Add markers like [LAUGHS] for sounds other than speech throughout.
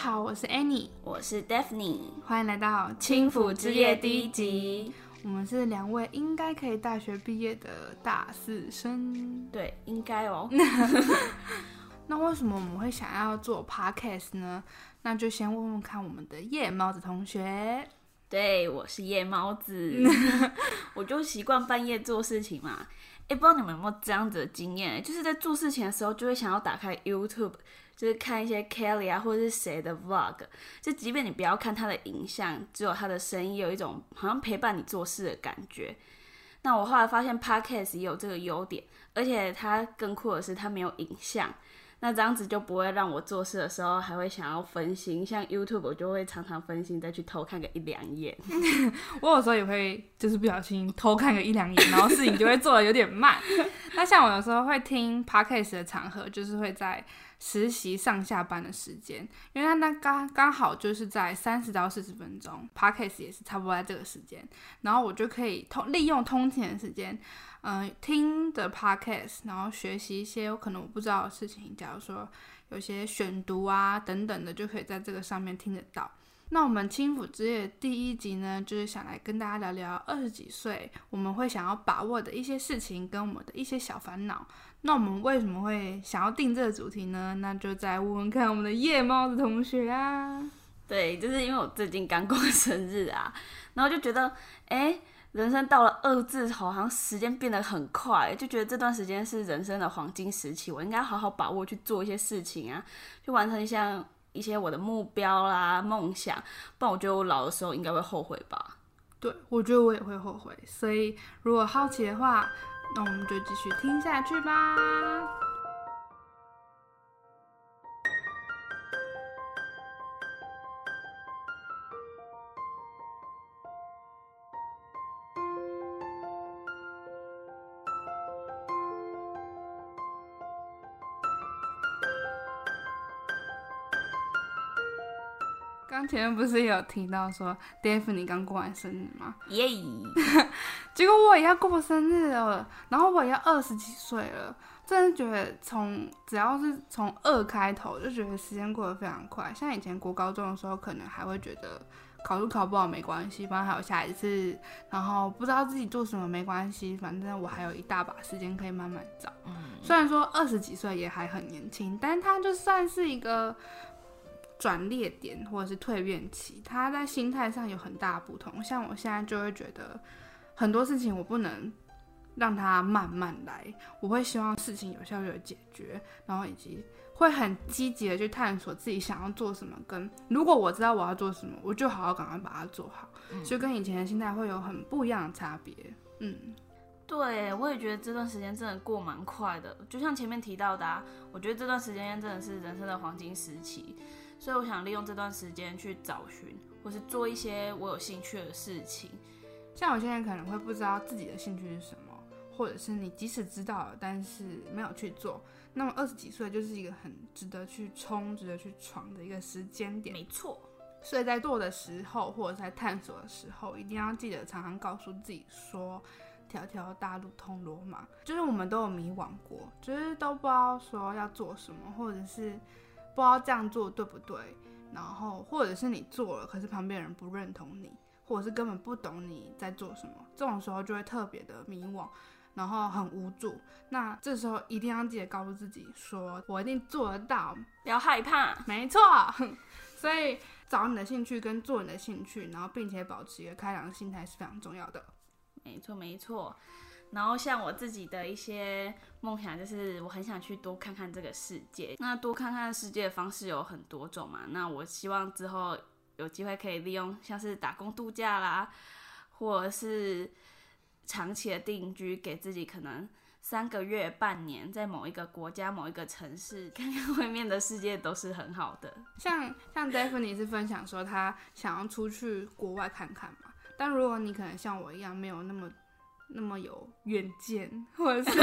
好，我是 Annie，我是 Daphne，欢迎来到轻抚之夜第一集。我们是两位应该可以大学毕业的大四生，对，应该哦。[LAUGHS] 那为什么我们会想要做 Podcast 呢？那就先问问看我们的夜猫子同学。对，我是夜猫子，[LAUGHS] 我就习惯半夜做事情嘛。哎，不知道你们有没有这样子的经验，就是在做事情的时候，就会想要打开 YouTube。就是看一些 Kelly 啊，或者是谁的 Vlog，就即便你不要看他的影像，只有他的声音，有一种好像陪伴你做事的感觉。那我后来发现 Podcast 也有这个优点，而且它更酷的是它没有影像，那这样子就不会让我做事的时候还会想要分心。像 YouTube 我就会常常分心，再去偷看个一两眼。[LAUGHS] 我有时候也会就是不小心偷看个一两眼，然后事情就会做得有点慢。[LAUGHS] 那像我有时候会听 Podcast 的场合，就是会在。实习上下班的时间，因为他那刚刚好就是在三十到四十分钟，Podcast 也是差不多在这个时间，然后我就可以通利用通勤的时间，嗯、听的 Podcast，然后学习一些有可能我不知道的事情，假如说有些选读啊等等的，就可以在这个上面听得到。那我们轻抚之夜第一集呢，就是想来跟大家聊聊二十几岁我们会想要把握的一些事情，跟我们的一些小烦恼。那我们为什么会想要定这个主题呢？那就再问问看我们的夜猫子同学啊。对，就是因为我最近刚过生日啊，然后就觉得，哎，人生到了二字头，好像时间变得很快，就觉得这段时间是人生的黄金时期，我应该好好把握去做一些事情啊，去完成一下一些我的目标啦、梦想，不然我觉得我老的时候应该会后悔吧。对，我觉得我也会后悔，所以如果好奇的话。那我们就继续听下去吧。刚前面不是有提到说，Daphne 刚过完生日吗？耶！[LAUGHS] 结果我也要过生日了，然后我也要二十几岁了。真的觉得从只要是从二开头，就觉得时间过得非常快。像以前国高中的时候，可能还会觉得考试考不好没关系，反正还有下一次。然后不知道自己做什么没关系，反正我还有一大把时间可以慢慢找。嗯。虽然说二十几岁也还很年轻，但他就算是一个。转捩点或者是蜕变期，他在心态上有很大不同。像我现在就会觉得很多事情我不能让它慢慢来，我会希望事情有效率的解决，然后以及会很积极的去探索自己想要做什么。跟如果我知道我要做什么，我就好好赶快把它做好，就跟以前的心态会有很不一样的差别。嗯，对，我也觉得这段时间真的过蛮快的，就像前面提到的啊，我觉得这段时间真的是人生的黄金时期。所以我想利用这段时间去找寻，或是做一些我有兴趣的事情。像我现在可能会不知道自己的兴趣是什么，或者是你即使知道了，但是没有去做。那么二十几岁就是一个很值得去冲、值得去闯的一个时间点。没错。所以在做的时候，或者在探索的时候，一定要记得常常告诉自己说：“条条大路通罗马。”就是我们都有迷惘过，就是都不知道说要做什么，或者是。不知道这样做对不对，然后或者是你做了，可是旁边人不认同你，或者是根本不懂你在做什么，这种时候就会特别的迷惘，然后很无助。那这时候一定要记得告诉自己说，我一定做得到，不要害怕。没错，所以找你的兴趣跟做你的兴趣，然后并且保持一个开朗的心态是非常重要的。没错，没错。然后像我自己的一些梦想，就是我很想去多看看这个世界。那多看看世界的方式有很多种嘛。那我希望之后有机会可以利用像是打工度假啦，或者是长期的定居，给自己可能三个月、半年，在某一个国家、某一个城市看看外面的世界，都是很好的。像像 Daphne 是分享说他想要出去国外看看嘛。但如果你可能像我一样没有那么。那么有远见，[LAUGHS] 或者是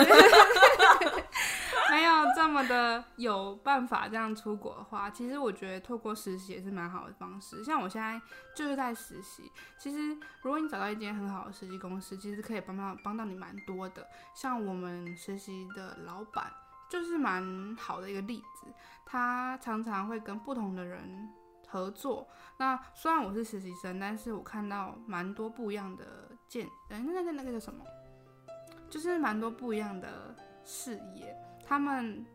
没有这么的有办法这样出国的话，其实我觉得透过实习也是蛮好的方式。像我现在就是在实习，其实如果你找到一间很好的实习公司，其实可以帮到帮到你蛮多的。像我们实习的老板就是蛮好的一个例子，他常常会跟不同的人合作。那虽然我是实习生，但是我看到蛮多不一样的见，哎，那个那个叫什么？就是蛮多不一样的事业，他们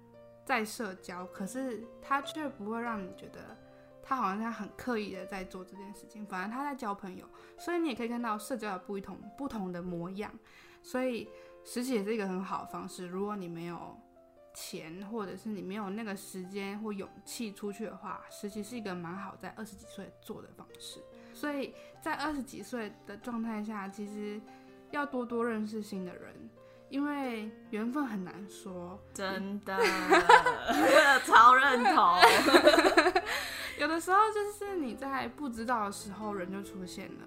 在社交，可是他却不会让你觉得他好像他很刻意的在做这件事情，反而他在交朋友。所以你也可以看到社交的不一同不同的模样。所以实习也是一个很好的方式。如果你没有钱，或者是你没有那个时间或勇气出去的话，实习是一个蛮好在二十几岁做的方式。所以在二十几岁的状态下，其实要多多认识新的人，因为缘分很难说。真的，[LAUGHS] 我超认同。[LAUGHS] 有的时候就是你在不知道的时候，人就出现了。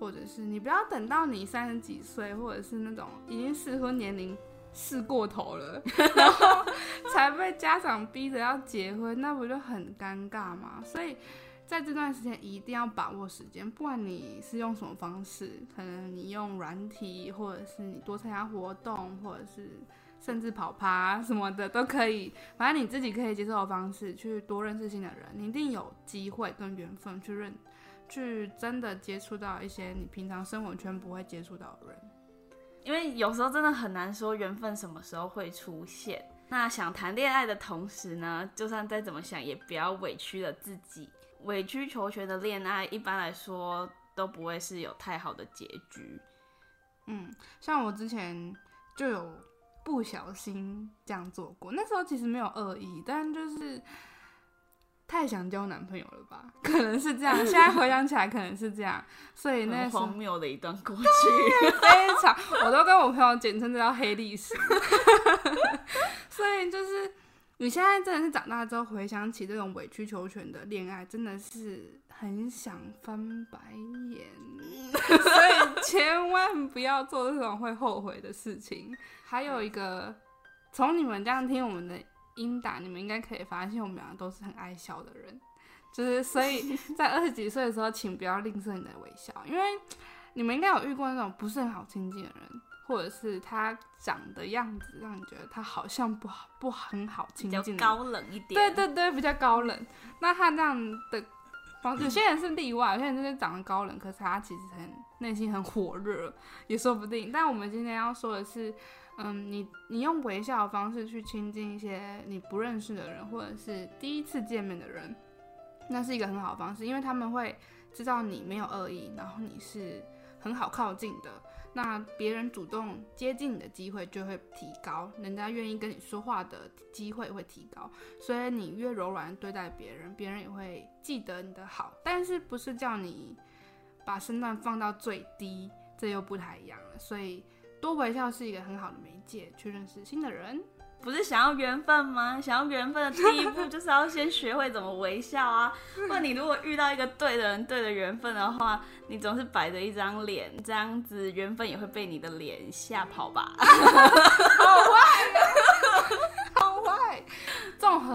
或者是你不要等到你三十几岁，或者是那种已经适婚年龄试过头了，然后 [LAUGHS] 才被家长逼着要结婚，那不就很尴尬吗？所以在这段时间一定要把握时间，不管你是用什么方式，可能你用软体，或者是你多参加活动，或者是甚至跑趴什么的都可以，反正你自己可以接受的方式去多认识新的人，你一定有机会跟缘分去认。去真的接触到一些你平常生活圈不会接触到的人，因为有时候真的很难说缘分什么时候会出现。那想谈恋爱的同时呢，就算再怎么想，也不要委屈了自己。委曲求全的恋爱，一般来说都不会是有太好的结局。嗯，像我之前就有不小心这样做过，那时候其实没有恶意，但就是。太想交男朋友了吧？[LAUGHS] 可能是这样。现在回想起来，可能是这样。所以那荒谬的一段过去，非常，我都跟我朋友简称这叫黑历史。[LAUGHS] 所以就是你现在真的是长大之后回想起这种委曲求全的恋爱，真的是很想翻白眼。[LAUGHS] 所以千万不要做这种会后悔的事情。还有一个，从你们这样听我们的。音打，你们应该可以发现，我们两个都是很爱笑的人，就是所以 [LAUGHS] 在二十几岁的时候，请不要吝啬你的微笑，因为你们应该有遇过那种不是很好亲近的人，或者是他长的样子让你觉得他好像不好不很好亲近，比较高冷一点。对对对，比较高冷。那他这样的方式，有些人是例外，有些人就是长得高冷，可是他其实很内心很火热，也说不定。但我们今天要说的是。嗯，你你用微笑的方式去亲近一些你不认识的人，或者是第一次见面的人，那是一个很好的方式，因为他们会知道你没有恶意，然后你是很好靠近的，那别人主动接近你的机会就会提高，人家愿意跟你说话的机会会提高，所以你越柔软对待别人，别人也会记得你的好，但是不是叫你把身段放到最低，这又不太一样了，所以。多微笑是一个很好的媒介，去认识新的人。不是想要缘分吗？[LAUGHS] 想要缘分的第一步就是要先学会怎么微笑啊！[LAUGHS] 不然你如果遇到一个对的人、对的缘分的话，你总是摆着一张脸，这样子缘分也会被你的脸吓跑吧？[LAUGHS] 好坏。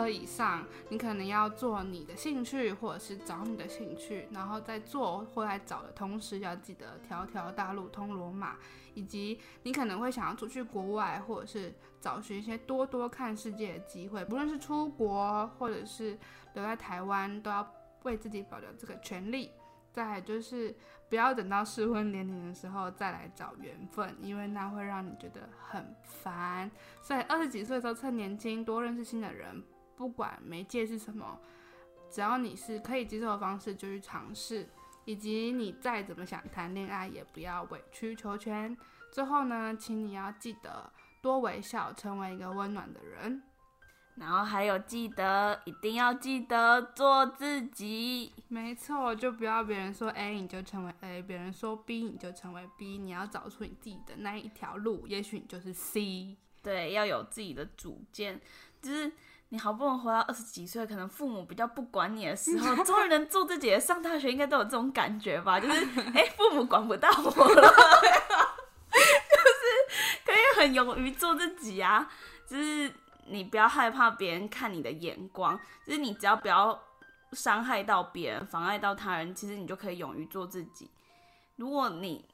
以上，你可能要做你的兴趣，或者是找你的兴趣，然后在做或在找的同时，要记得条条大路通罗马。以及你可能会想要出去国外，或者是找寻一些多多看世界的机会，不论是出国或者是留在台湾，都要为自己保留这个权利。再就是不要等到适婚年龄的时候再来找缘分，因为那会让你觉得很烦。所以二十几岁的时候趁年轻多认识新的人，不管媒介是什么，只要你是可以接受的方式，就去尝试。以及你再怎么想谈恋爱，也不要委曲求全。最后呢，请你要记得多微笑，成为一个温暖的人。然后还有记得，一定要记得做自己。没错，就不要别人说 A 你就成为 A，别人说 B 你就成为 B。你要找出你自己的那一条路，也许你就是 C。对，要有自己的主见，就是。你好不容易活到二十几岁，可能父母比较不管你的时候，[LAUGHS] 终于能做自己。上大学应该都有这种感觉吧？[LAUGHS] 就是哎、欸，父母管不到我了，[LAUGHS] 就是可以很勇于做自己啊。就是你不要害怕别人看你的眼光，就是你只要不要伤害到别人，妨碍到他人，其实你就可以勇于做自己。如果你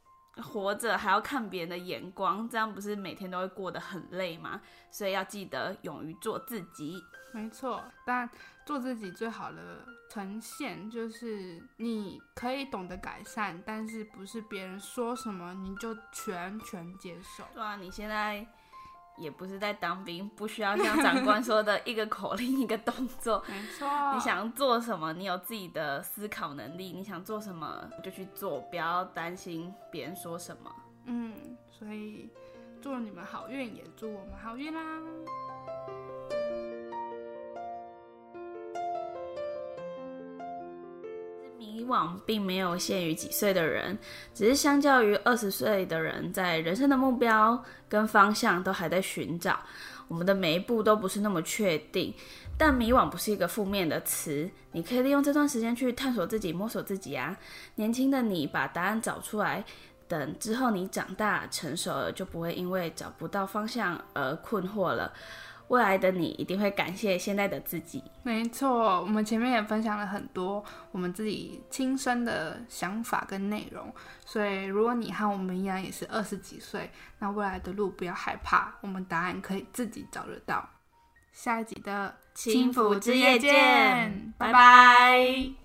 活着还要看别人的眼光，这样不是每天都会过得很累吗？所以要记得勇于做自己。没错，但做自己最好的呈现就是你可以懂得改善，但是不是别人说什么你就全权接受。对啊，你现在也不是在当兵，不需要像长官说的一个口令一个动作。[LAUGHS] 没错，你想做什么，你有自己的思考能力，你想做什么就去做，不要担心别人说什么。嗯，所以祝你们好运，也祝我们好运啦。迷惘并没有限于几岁的人，只是相较于二十岁的人，在人生的目标跟方向都还在寻找，我们的每一步都不是那么确定。但迷惘不是一个负面的词，你可以利用这段时间去探索自己、摸索自己啊。年轻的你把答案找出来，等之后你长大成熟了，就不会因为找不到方向而困惑了。未来的你一定会感谢现在的自己。没错，我们前面也分享了很多我们自己亲身的想法跟内容，所以如果你和我们一样也是二十几岁，那未来的路不要害怕，我们答案可以自己找得到。下一集的轻抚之夜见，拜拜。